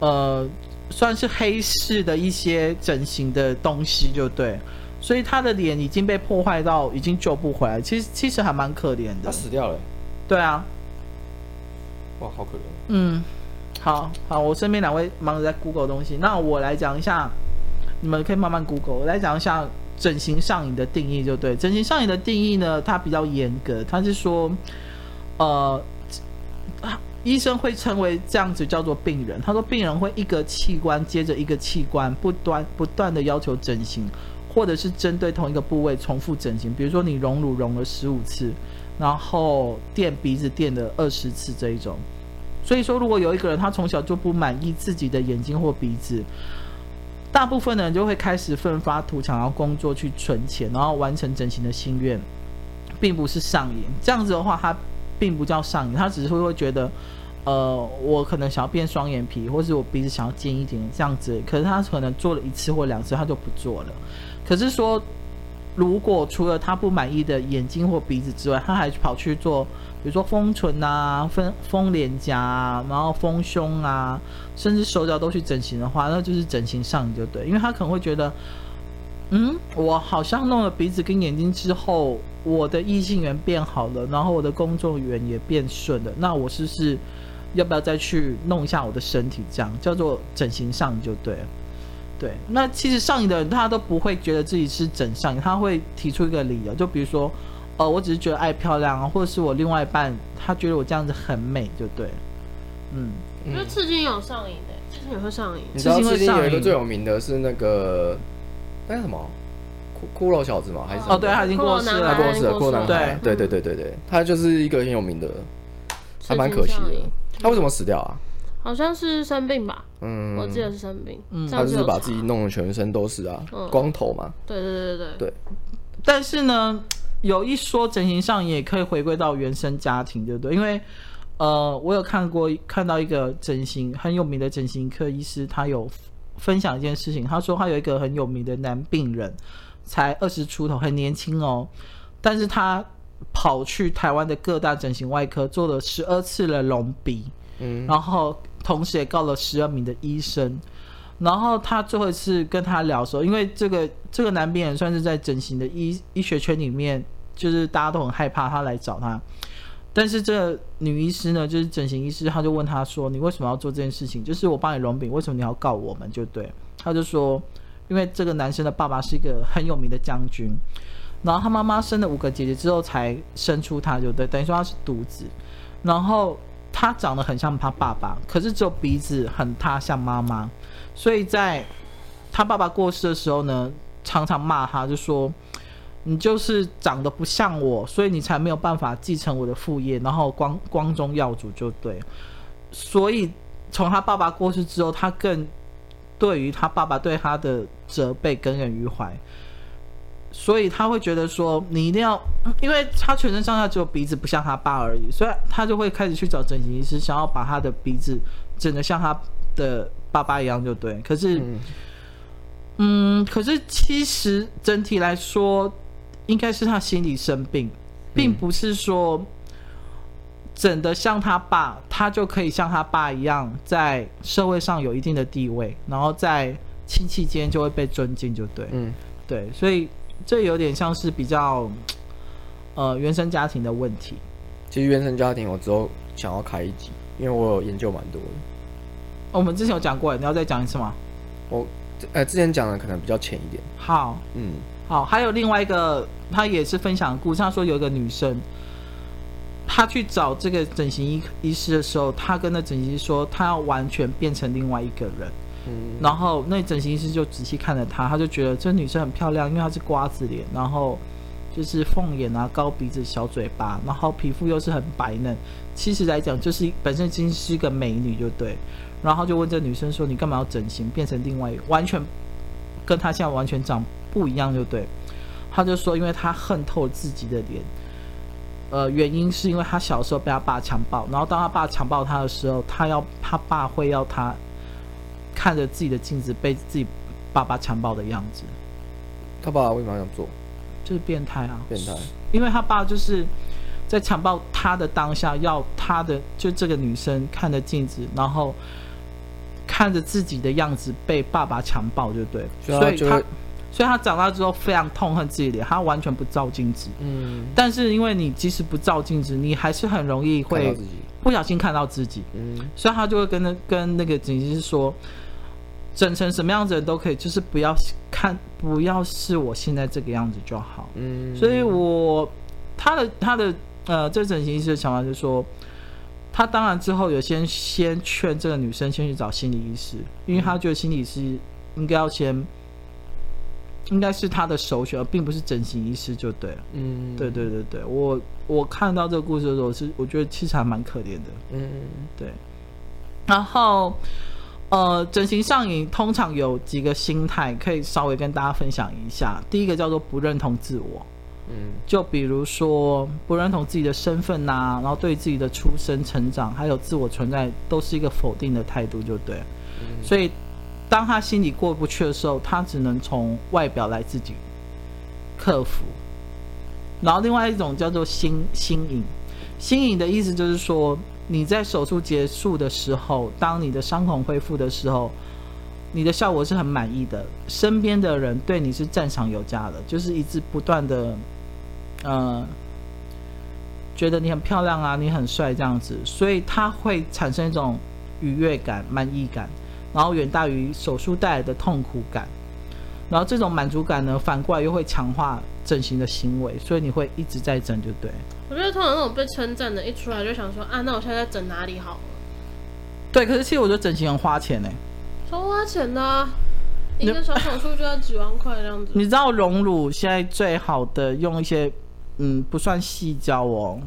呃算是黑市的一些整形的东西，就对，所以他的脸已经被破坏到已经救不回来。其实其实还蛮可怜的，他死掉了。对啊。哇，好可怜。嗯，好好，我身边两位忙着在 Google 东西，那我来讲一下，你们可以慢慢 Google。我来讲一下整形上瘾的定义，就对。整形上瘾的定义呢，它比较严格，它是说，呃，医生会称为这样子叫做病人。他说，病人会一个器官接着一个器官不断不断的要求整形，或者是针对同一个部位重复整形。比如说，你隆乳隆了十五次。然后垫鼻子垫了二十次这一种，所以说如果有一个人他从小就不满意自己的眼睛或鼻子，大部分的人就会开始奋发图强，然后工作去存钱，然后完成整形的心愿，并不是上瘾。这样子的话，他并不叫上瘾，他只是会会觉得，呃，我可能想要变双眼皮，或是我鼻子想要尖一点这样子。可是他可能做了一次或两次，他就不做了。可是说。如果除了他不满意的眼睛或鼻子之外，他还跑去做，比如说丰唇啊、丰丰脸颊啊，然后丰胸啊，甚至手脚都去整形的话，那就是整形上就对，因为他可能会觉得，嗯，我好像弄了鼻子跟眼睛之后，我的异性缘变好了，然后我的工作缘也变顺了，那我是不是要不要再去弄一下我的身体？这样叫做整形上就对了。对，那其实上瘾的人他都不会觉得自己是整上瘾，他会提出一个理由，就比如说，呃，我只是觉得爱漂亮啊，或者是我另外一半他觉得我这样子很美，就对。嗯，因为刺青有上瘾的，刺青也会上瘾。你知道刺青有一个最有名的是那个那什么骷骷髅小子吗？还是哦，对，他已经过世了，他过世了，骷髅男孩。对对对对对，他就是一个很有名的，还蛮可惜的。他为什么死掉啊？好像是生病吧，嗯，我记得是生病，嗯，他就是把自己弄得全身都是啊，光头嘛，对对对对对，对。但是呢，有一说整形上也可以回归到原生家庭，对不对？因为呃，我有看过看到一个整形很有名的整形科医师，他有分享一件事情，他说他有一个很有名的男病人，才二十出头，很年轻哦，但是他跑去台湾的各大整形外科做了十二次的隆鼻，嗯，然后同时也告了十二名的医生。然后他最后一次跟他聊说，因为这个这个男病人算是在整形的医医学圈里面，就是大家都很害怕他来找他。但是这个女医师呢，就是整形医师，他就问他说：“你为什么要做这件事情？就是我帮你隆鼻，为什么你要告我们？”就对，他就说：“因为这个男生的爸爸是一个很有名的将军，然后他妈妈生了五个姐姐之后才生出他，就对，等于说他是独子，然后他长得很像他爸爸，可是只有鼻子很塌像妈妈。”所以在他爸爸过世的时候呢，常常骂他，就说你就是长得不像我，所以你才没有办法继承我的父业，然后光光宗耀祖就对。所以从他爸爸过世之后，他更对于他爸爸对他的责备耿耿于怀，所以他会觉得说你一定要，因为他全身上下只有鼻子不像他爸而已，所以他就会开始去找整形医师，想要把他的鼻子整得像他的。爸爸一样就对，可是，嗯，嗯，可是其实整体来说，应该是他心理生病，并不是说整的像他爸，他就可以像他爸一样在社会上有一定的地位，然后在亲戚间就会被尊敬，就对，嗯，对，所以这有点像是比较呃原生家庭的问题。其实原生家庭我之后想要开一集，因为我有研究蛮多的。我们之前有讲过，你要再讲一次吗？我，呃，之前讲的可能比较浅一点。好，嗯，好，还有另外一个，他也是分享的故事。他说有一个女生，他去找这个整形医医师的时候，他跟那整形医师说，他要完全变成另外一个人。然后那整形师就仔细看着她，他就觉得这女生很漂亮，因为她是瓜子脸，然后就是凤眼啊、高鼻子、小嘴巴，然后皮肤又是很白嫩。其实来讲，就是本身已经是一个美女，就对。然后就问这女生说：“你干嘛要整形，变成另外一，完全跟她现在完全长不一样，就对。”她就说：“因为她恨透自己的脸，呃，原因是因为她小时候被她爸强暴，然后当她爸强暴她的时候，她要她爸会要她看着自己的镜子被自己爸爸强暴的样子。他爸爸为什么要做？就是变态啊！变态，因为他爸就是在强暴他的当下，要他的就这个女生看着镜子，然后。”看着自己的样子被爸爸强暴，就对，所以他，所以他长大之后非常痛恨自己脸，他完全不照镜子。嗯，但是因为你即使不照镜子，你还是很容易会不小心看到自己。嗯，所以他就会跟那跟那个整形师说，整成什么样子的都可以，就是不要看，不要是我现在这个样子就好。嗯，所以我他的他的呃，这整形医师的想法就是说。他当然之后有先先劝这个女生先去找心理医师，因为他觉得心理医师应该要先，应该是他的首选，而并不是整形医师就对了。嗯，对对对对，我我看到这个故事的时候是，我觉得其实还蛮可怜的。嗯，对。然后，呃，整形上瘾通常有几个心态可以稍微跟大家分享一下。第一个叫做不认同自我。嗯，就比如说不认同自己的身份呐、啊，然后对自己的出生、成长还有自我存在都是一个否定的态度，就对。嗯，所以当他心里过不去的时候，他只能从外表来自己克服。然后另外一种叫做心心瘾，心瘾的意思就是说你在手术结束的时候，当你的伤口恢复的时候，你的效果是很满意的，身边的人对你是赞赏有加的，就是一直不断的。呃，觉得你很漂亮啊，你很帅这样子，所以他会产生一种愉悦感、满意感，然后远大于手术带来的痛苦感。然后这种满足感呢，反过来又会强化整形的行为，所以你会一直在整，就对。我觉得通常那种被称赞的，一出来就想说啊，那我现在在整哪里好？对，可是其实我觉得整形很花钱呢，超花钱的啊。一个小手术就要几万块这样子。你知道隆乳现在最好的用一些。嗯，不算细胶哦，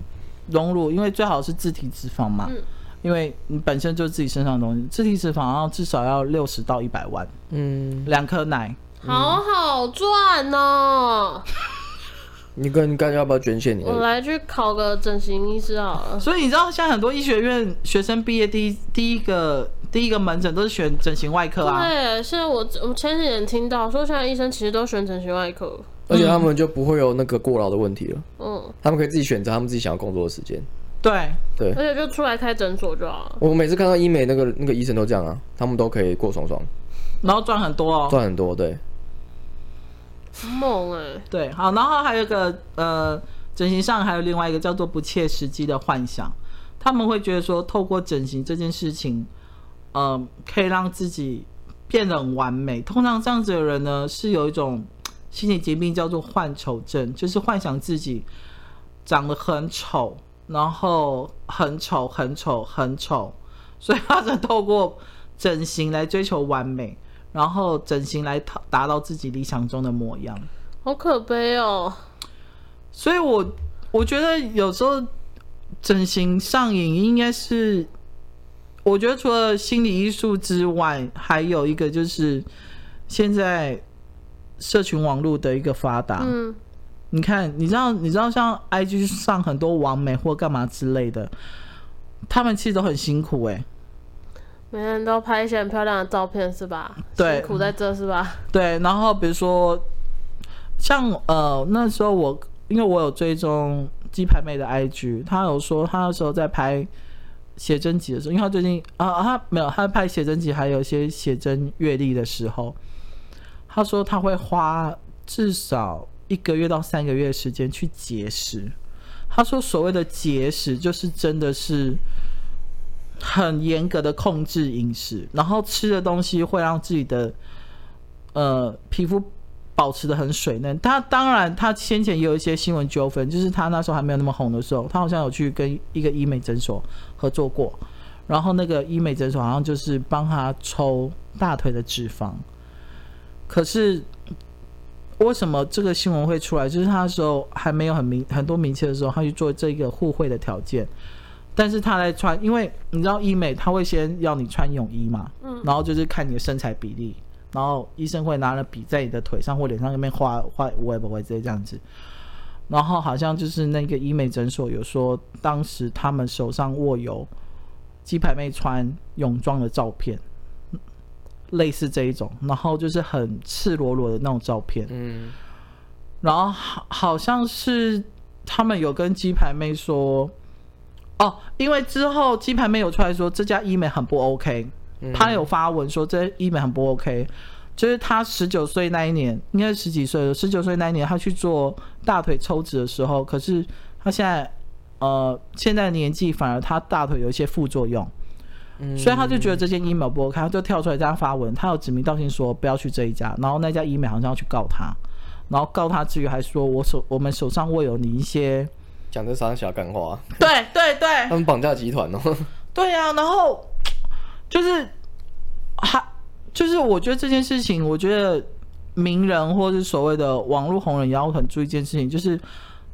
隆乳，因为最好是自体脂肪嘛，嗯、因为你本身就是自己身上的东西，自体脂肪要至少要六十到一百万，嗯，两颗奶，好好赚哦。你跟你看要不要捐献你？我来去考个整形医师好了。所以你知道，现在很多医学院学生毕业第一第一个第一个门诊都是选整形外科啊。对，现在我我前几年听到说，现在医生其实都选整形外科，而且他们就不会有那个过劳的问题了。嗯，他们可以自己选择他们自己想要工作的时间。对对，而且就出来开诊所就好了。我每次看到医美那个那个医生都这样啊，他们都可以过爽爽，然后赚很多哦，赚很多，对。梦哎、欸，对，好，然后还有一个呃，整形上还有另外一个叫做不切实际的幻想，他们会觉得说，透过整形这件事情，呃，可以让自己变得很完美。通常这样子的人呢，是有一种心理疾病叫做幻丑症，就是幻想自己长得很丑，然后很丑、很丑、很丑，<laughs> 所以他才透过整形来追求完美。然后整形来达达到自己理想中的模样，好可悲哦。所以我我觉得有时候整形上瘾应该是，我觉得除了心理艺术之外，还有一个就是现在社群网络的一个发达。嗯，你看，你知道，你知道像 IG 上很多网美或干嘛之类的，他们其实都很辛苦哎、欸。每天都拍一些很漂亮的照片是吧？对，辛苦在这是吧？对，然后比如说像呃那时候我因为我有追踪鸡排妹的 IG，她有说她那时候在拍写真集的时候，因为她最近啊她没有她拍写真集，还有一些写真阅历的时候，她说她会花至少一个月到三个月的时间去节食。他说所谓的节食就是真的是。很严格的控制饮食，然后吃的东西会让自己的呃皮肤保持得很水嫩。他当然，他先前也有一些新闻纠纷，就是他那时候还没有那么红的时候，他好像有去跟一个医美诊所合作过，然后那个医美诊所好像就是帮他抽大腿的脂肪。可是为什么这个新闻会出来？就是他那时候还没有很明很多明确的时候，他去做这个互惠的条件。但是他在穿，因为你知道医美他会先要你穿泳衣嘛，嗯，然后就是看你的身材比例，然后医生会拿了笔在你的腿上或脸上那边画画，我也不会直接这样子。然后好像就是那个医美诊所有说，当时他们手上握有鸡排妹穿泳装的照片，类似这一种，然后就是很赤裸裸的那种照片，嗯，然后好好像是他们有跟鸡排妹说。哦，因为之后鸡排妹有出来说这家医美很不 OK，他有发文说这医美很不 OK，就是他十九岁那一年，应该是十几岁了，十九岁那一年他去做大腿抽脂的时候，可是他现在呃现在年纪反而他大腿有一些副作用，所以他就觉得这间医美不 OK，他就跳出来这样发文，他有指名道姓说不要去这一家，然后那家医美好像要去告他，然后告他之余还说我手我们手上握有你一些。讲的啥小干话？对对对，他们绑架集团哦。对呀、啊，然后就是还就是我觉得这件事情，我觉得名人或是所谓的网络红人也要很注意一件事情，就是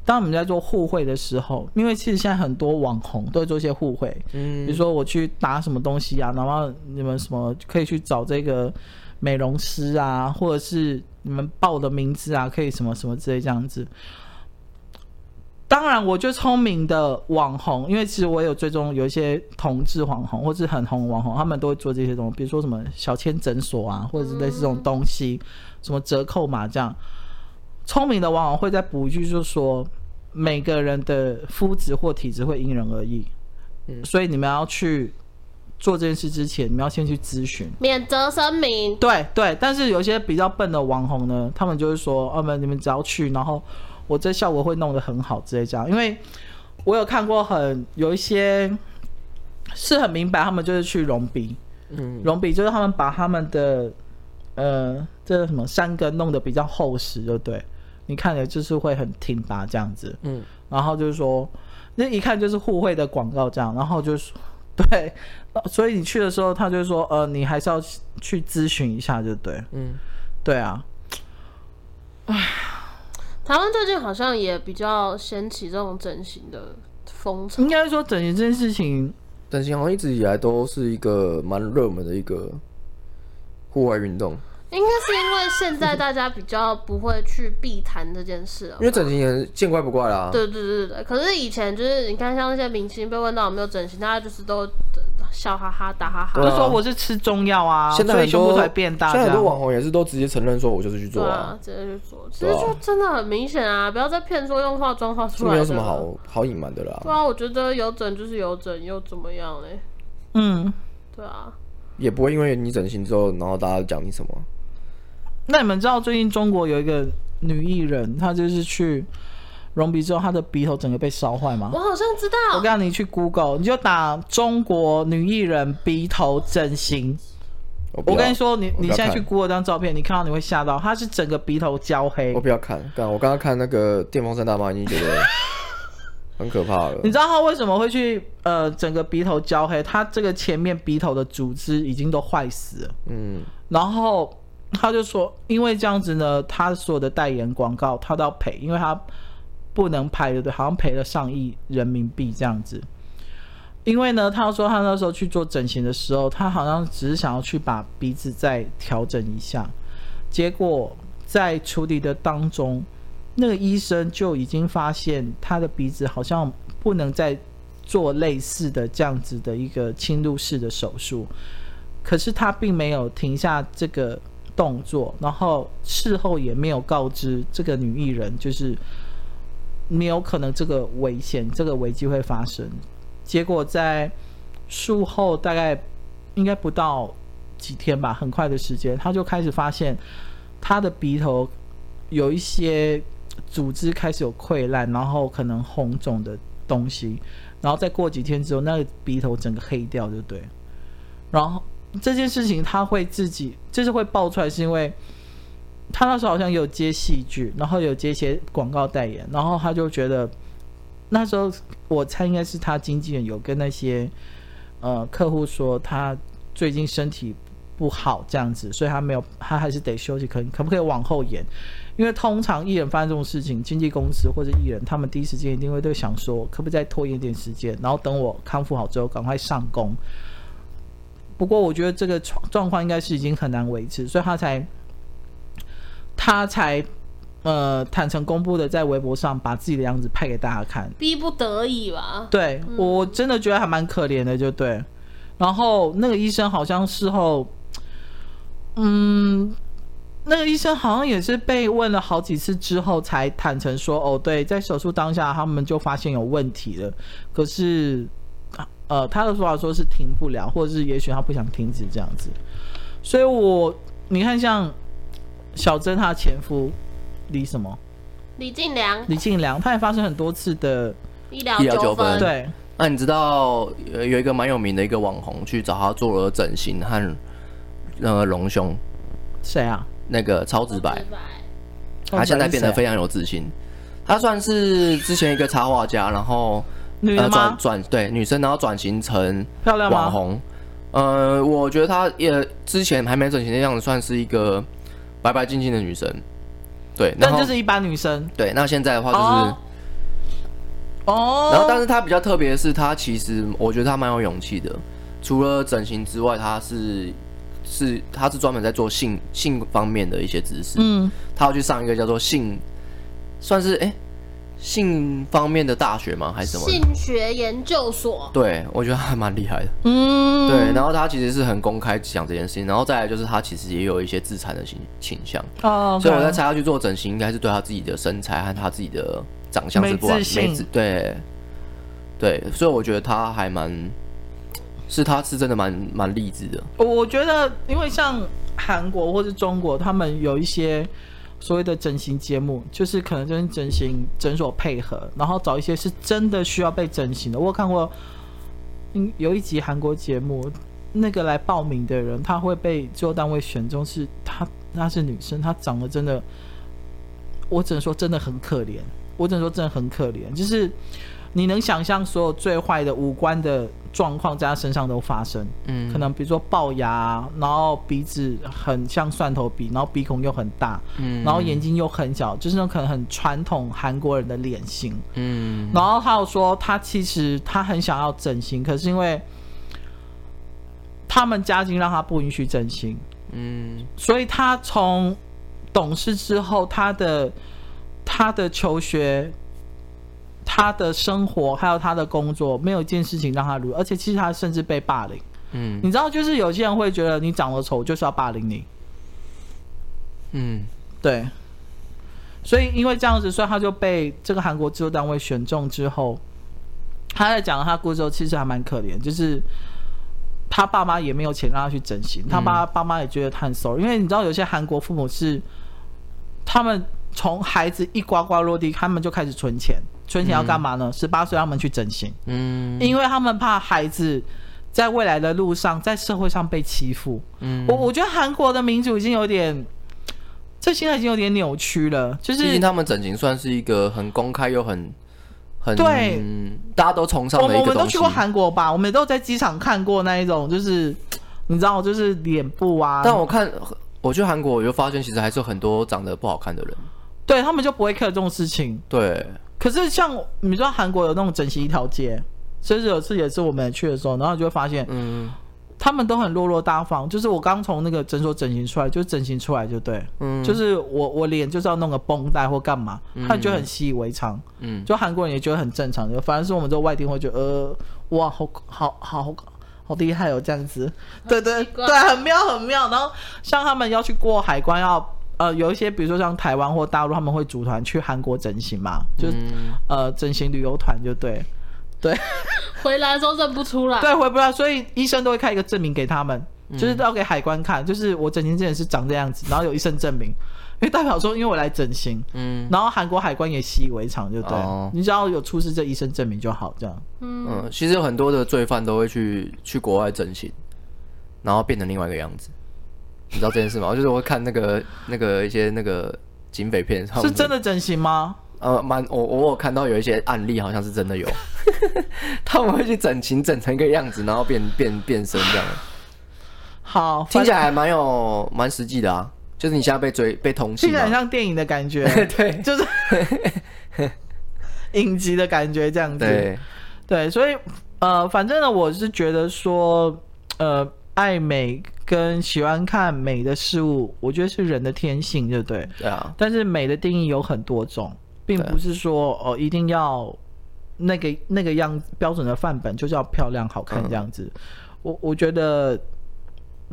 当我们在做互惠的时候，因为其实现在很多网红都会做一些互惠，嗯，比如说我去打什么东西啊，然后你们什么可以去找这个美容师啊，或者是你们报的名字啊，可以什么什么之类这样子。当然，我觉得聪明的网红，因为其实我有追踪有一些同志网红或者很红的网红，他们都会做这些东西，比如说什么小千诊所啊，或者是类似这种东西，什么折扣码这样。聪明的网红会再补一句，就是说每个人的肤质或体质会因人而异，嗯，所以你们要去做这件事之前，你们要先去咨询，免责声明。对对，但是有些比较笨的网红呢，他们就是说，哦，们你们只要去，然后。我这效果会弄得很好之类这样，因为我有看过很有一些是很明白，他们就是去隆鼻，嗯，隆鼻就是他们把他们的呃这个什么山根弄得比较厚实，就对，你看着就是会很挺拔这样子，嗯，然后就是说那一看就是互惠的广告这样，然后就是对，<laughs> 所以你去的时候，他就说呃你还是要去咨询一下，就对，嗯，对啊，唉。台湾最近好像也比较掀起这种整形的风潮。应该说，整形这件事情，整形好像一直以来都是一个蛮热门的一个户外运动。应该是因为现在大家比较不会去避谈这件事了，因为整形人见怪不怪啦。对对对对，可是以前就是你看，像那些明星被问到有没有整形，大家就是都笑哈哈、打哈哈，就说我是吃中药啊，现在胸部才变大。现在很多网红也是都直接承认说，我就是去做啊，直接去做，其实就真的很明显啊，不要再骗说用化妆化出来，没有什么好好隐瞒的啦。对啊，我觉得有整就是有整，又怎么样嘞？嗯，对啊，也不会因为你整形之后，然后大家讲你什么。那你们知道最近中国有一个女艺人，她就是去隆鼻之后，她的鼻头整个被烧坏吗？我好像知道。我告诉你，去 Google，你就打中国女艺人鼻头整形。我，我跟你说，你你现在去 Google 这张照片，你看到你会吓到，她是整个鼻头焦黑。我不要看，刚我刚刚看那个电风扇大妈已经觉得很可怕的。你知道他为什么会去呃整个鼻头焦黑？他这个前面鼻头的组织已经都坏死了。嗯，然后。他就说，因为这样子呢，他所有的代言广告他都要赔，因为他不能拍的，对，好像赔了上亿人民币这样子。因为呢，他说他那时候去做整形的时候，他好像只是想要去把鼻子再调整一下，结果在处理的当中，那个医生就已经发现他的鼻子好像不能再做类似的这样子的一个侵入式的手术，可是他并没有停下这个。动作，然后事后也没有告知这个女艺人，就是没有可能这个危险，这个危机会发生。结果在术后大概应该不到几天吧，很快的时间，他就开始发现他的鼻头有一些组织开始有溃烂，然后可能红肿的东西，然后再过几天之后，那个鼻头整个黑掉，就对，然后。这件事情他会自己就是会爆出来，是因为他那时候好像有接戏剧，然后有接一些广告代言，然后他就觉得那时候我猜应该是他经纪人有跟那些呃客户说他最近身体不好这样子，所以他没有他还是得休息，可可不可以往后延？因为通常艺人发生这种事情，经纪公司或者艺人他们第一时间一定会都想说，可不可以再拖延一点时间，然后等我康复好之后赶快上工。不过我觉得这个状状况应该是已经很难维持，所以他才他才呃坦诚公布的在微博上把自己的样子拍给大家看，逼不得已吧？对，我真的觉得还蛮可怜的，就对。然后那个医生好像事后，嗯，那个医生好像也是被问了好几次之后才坦诚说，哦，对，在手术当下他们就发现有问题了，可是。呃，他的说法说是停不了，或者是也许他不想停止这样子，所以我你看像小珍她的前夫李什么？李进良。李进良，他也发生很多次的医疗纠纷。对，那你知道有有一个蛮有名的一个网红去找他做了整形和那个隆胸，谁啊？那个超直白，他现在变得非常有自信。他算是之前一个插画家，然后。转转、呃、对女生，然后转型成漂亮网红。呃，我觉得她也之前还没整形的样子，算是一个白白净净的女生。对，但就是一般女生。对，那现在的话就是哦。然后，但是她比较特别的是，她其实我觉得她蛮有勇气的。除了整形之外，她是是他是专门在做性性方面的一些知识。嗯，他要去上一个叫做性，算是哎。欸性方面的大学吗？还是什么？性学研究所。对，我觉得还蛮厉害的。嗯，对。然后他其实是很公开讲这件事情，然后再来就是他其实也有一些自残的倾倾向。哦。所以我在猜他去做整形，应该是对他自己的身材和他自己的长相是不完美。对。对，所以我觉得他还蛮，是他是真的蛮蛮励志的。我觉得，因为像韩国或是中国，他们有一些。所谓的整形节目，就是可能跟整形诊所配合，然后找一些是真的需要被整形的。我有看过，嗯，有一集韩国节目，那个来报名的人，他会被最后单位选中，是她，她是女生，她长得真的，我只能说真的很可怜，我只能说真的很可怜，就是。你能想象所有最坏的五官的状况在他身上都发生？嗯，可能比如说龅牙，然后鼻子很像蒜头鼻，然后鼻孔又很大，嗯，然后眼睛又很小，就是那种可能很传统韩国人的脸型，嗯，然后他有说他其实他很想要整形，可是因为他们家境让他不允许整形，嗯，所以他从懂事之后，他的他的求学、他的生活还有他的工作，没有一件事情让他如，而且其实他甚至被霸凌。嗯，你知道，就是有些人会觉得你长得丑就是要霸凌你。嗯，对。所以因为这样子，所以他就被这个韩国制作单位选中之后，他在讲他故事之后，其实还蛮可怜，就是他爸妈也没有钱让他去整形，他爸爸妈也觉得他很 sorry，因为你知道有些韩国父母是，他们从孩子一呱呱落地，他们就开始存钱，存钱要干嘛呢？十八岁让他们去整形，嗯，因为他们怕孩子在未来的路上在社会上被欺负，嗯，我我觉得韩国的民主已经有点。这现在已经有点扭曲了，就是毕竟他们整形算是一个很公开又很很对，大家都崇尚的一个。我们都去过韩国吧？我们都在机场看过那一种，就是你知道，就是脸部啊。但我看我去韩国，我就发现其实还是有很多长得不好看的人。对，他们就不会 care 这种事情。对。可是像你知道韩国有那种整形一条街，所以有次也是我们去的时候，然后就会发现，嗯。他们都很落落大方，就是我刚从那个诊所整形出来，就整形出来就对，嗯，就是我我脸就是要弄个绷带或干嘛，他们就很习以为常，嗯，就韩国人也觉得很正常，就反而是我们这外地会觉得，呃，哇，好好好好厉害哦，这样子，对对对，很妙很妙。然后像他们要去过海关，要呃有一些，比如说像台湾或大陆，他们会组团去韩国整形嘛，就是呃整形旅游团就对。对，<laughs> 回来的时候认不出来。对，回不来，所以医生都会开一个证明给他们，嗯、就是都要给海关看，就是我整形之前是长这样子，然后有医生证明，因为代表说因为我来整形，嗯，然后韩国海关也习以为常，就对，哦、你只要有出示这医生证明就好，这样。嗯，嗯，其实有很多的罪犯都会去去国外整形，然后变成另外一个样子，你知道这件事吗？就是我会看那个那个一些那个警匪片，是真的整形吗？呃，蛮我我有看到有一些案例，好像是真的有，<laughs> 他们会去整形整成一个样子，然后变变变身这样。好，听起来还蛮有蛮实际的啊，就是你现在被追被通缉，听起来很像电影的感觉，<laughs> 对，就是 <laughs> 影集的感觉这样子。对，对，所以呃，反正呢，我是觉得说，呃，爱美跟喜欢看美的事物，我觉得是人的天性，对不对？对啊。但是美的定义有很多种。并不是说哦，一定要那个那个样标准的范本就叫漂亮好看这样子。嗯、我我觉得，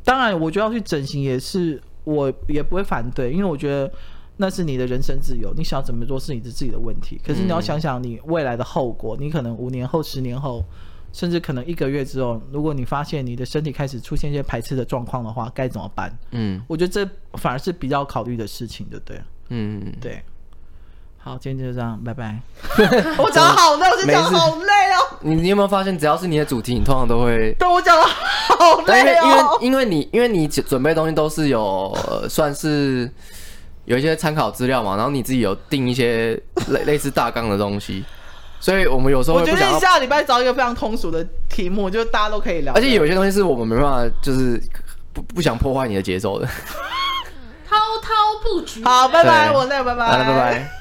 当然，我觉得要去整形也是，我也不会反对，因为我觉得那是你的人生自由，你想怎么做是你的自己的问题。可是你要想想你未来的后果，你可能五年后、十年后，甚至可能一个月之后，如果你发现你的身体开始出现一些排斥的状况的话，该怎么办？嗯，我觉得这反而是比较考虑的事情，对不对？嗯，对。好，今天就这样，拜拜。<laughs> 我讲的好累，我今天讲的好累哦。你你有没有发现，只要是你的主题，你通常都会对我讲的好累哦。因为因为你因为你准备的东西都是有、呃、算是有一些参考资料嘛，然后你自己有定一些类类似大纲的东西，所以我们有时候。我觉得下礼拜找一个非常通俗的题目，就大家都可以聊。而且有些东西是我们没办法，就是不不想破坏你的节奏的。<laughs> 滔滔不绝。好，拜拜，我累，拜拜，拜拜。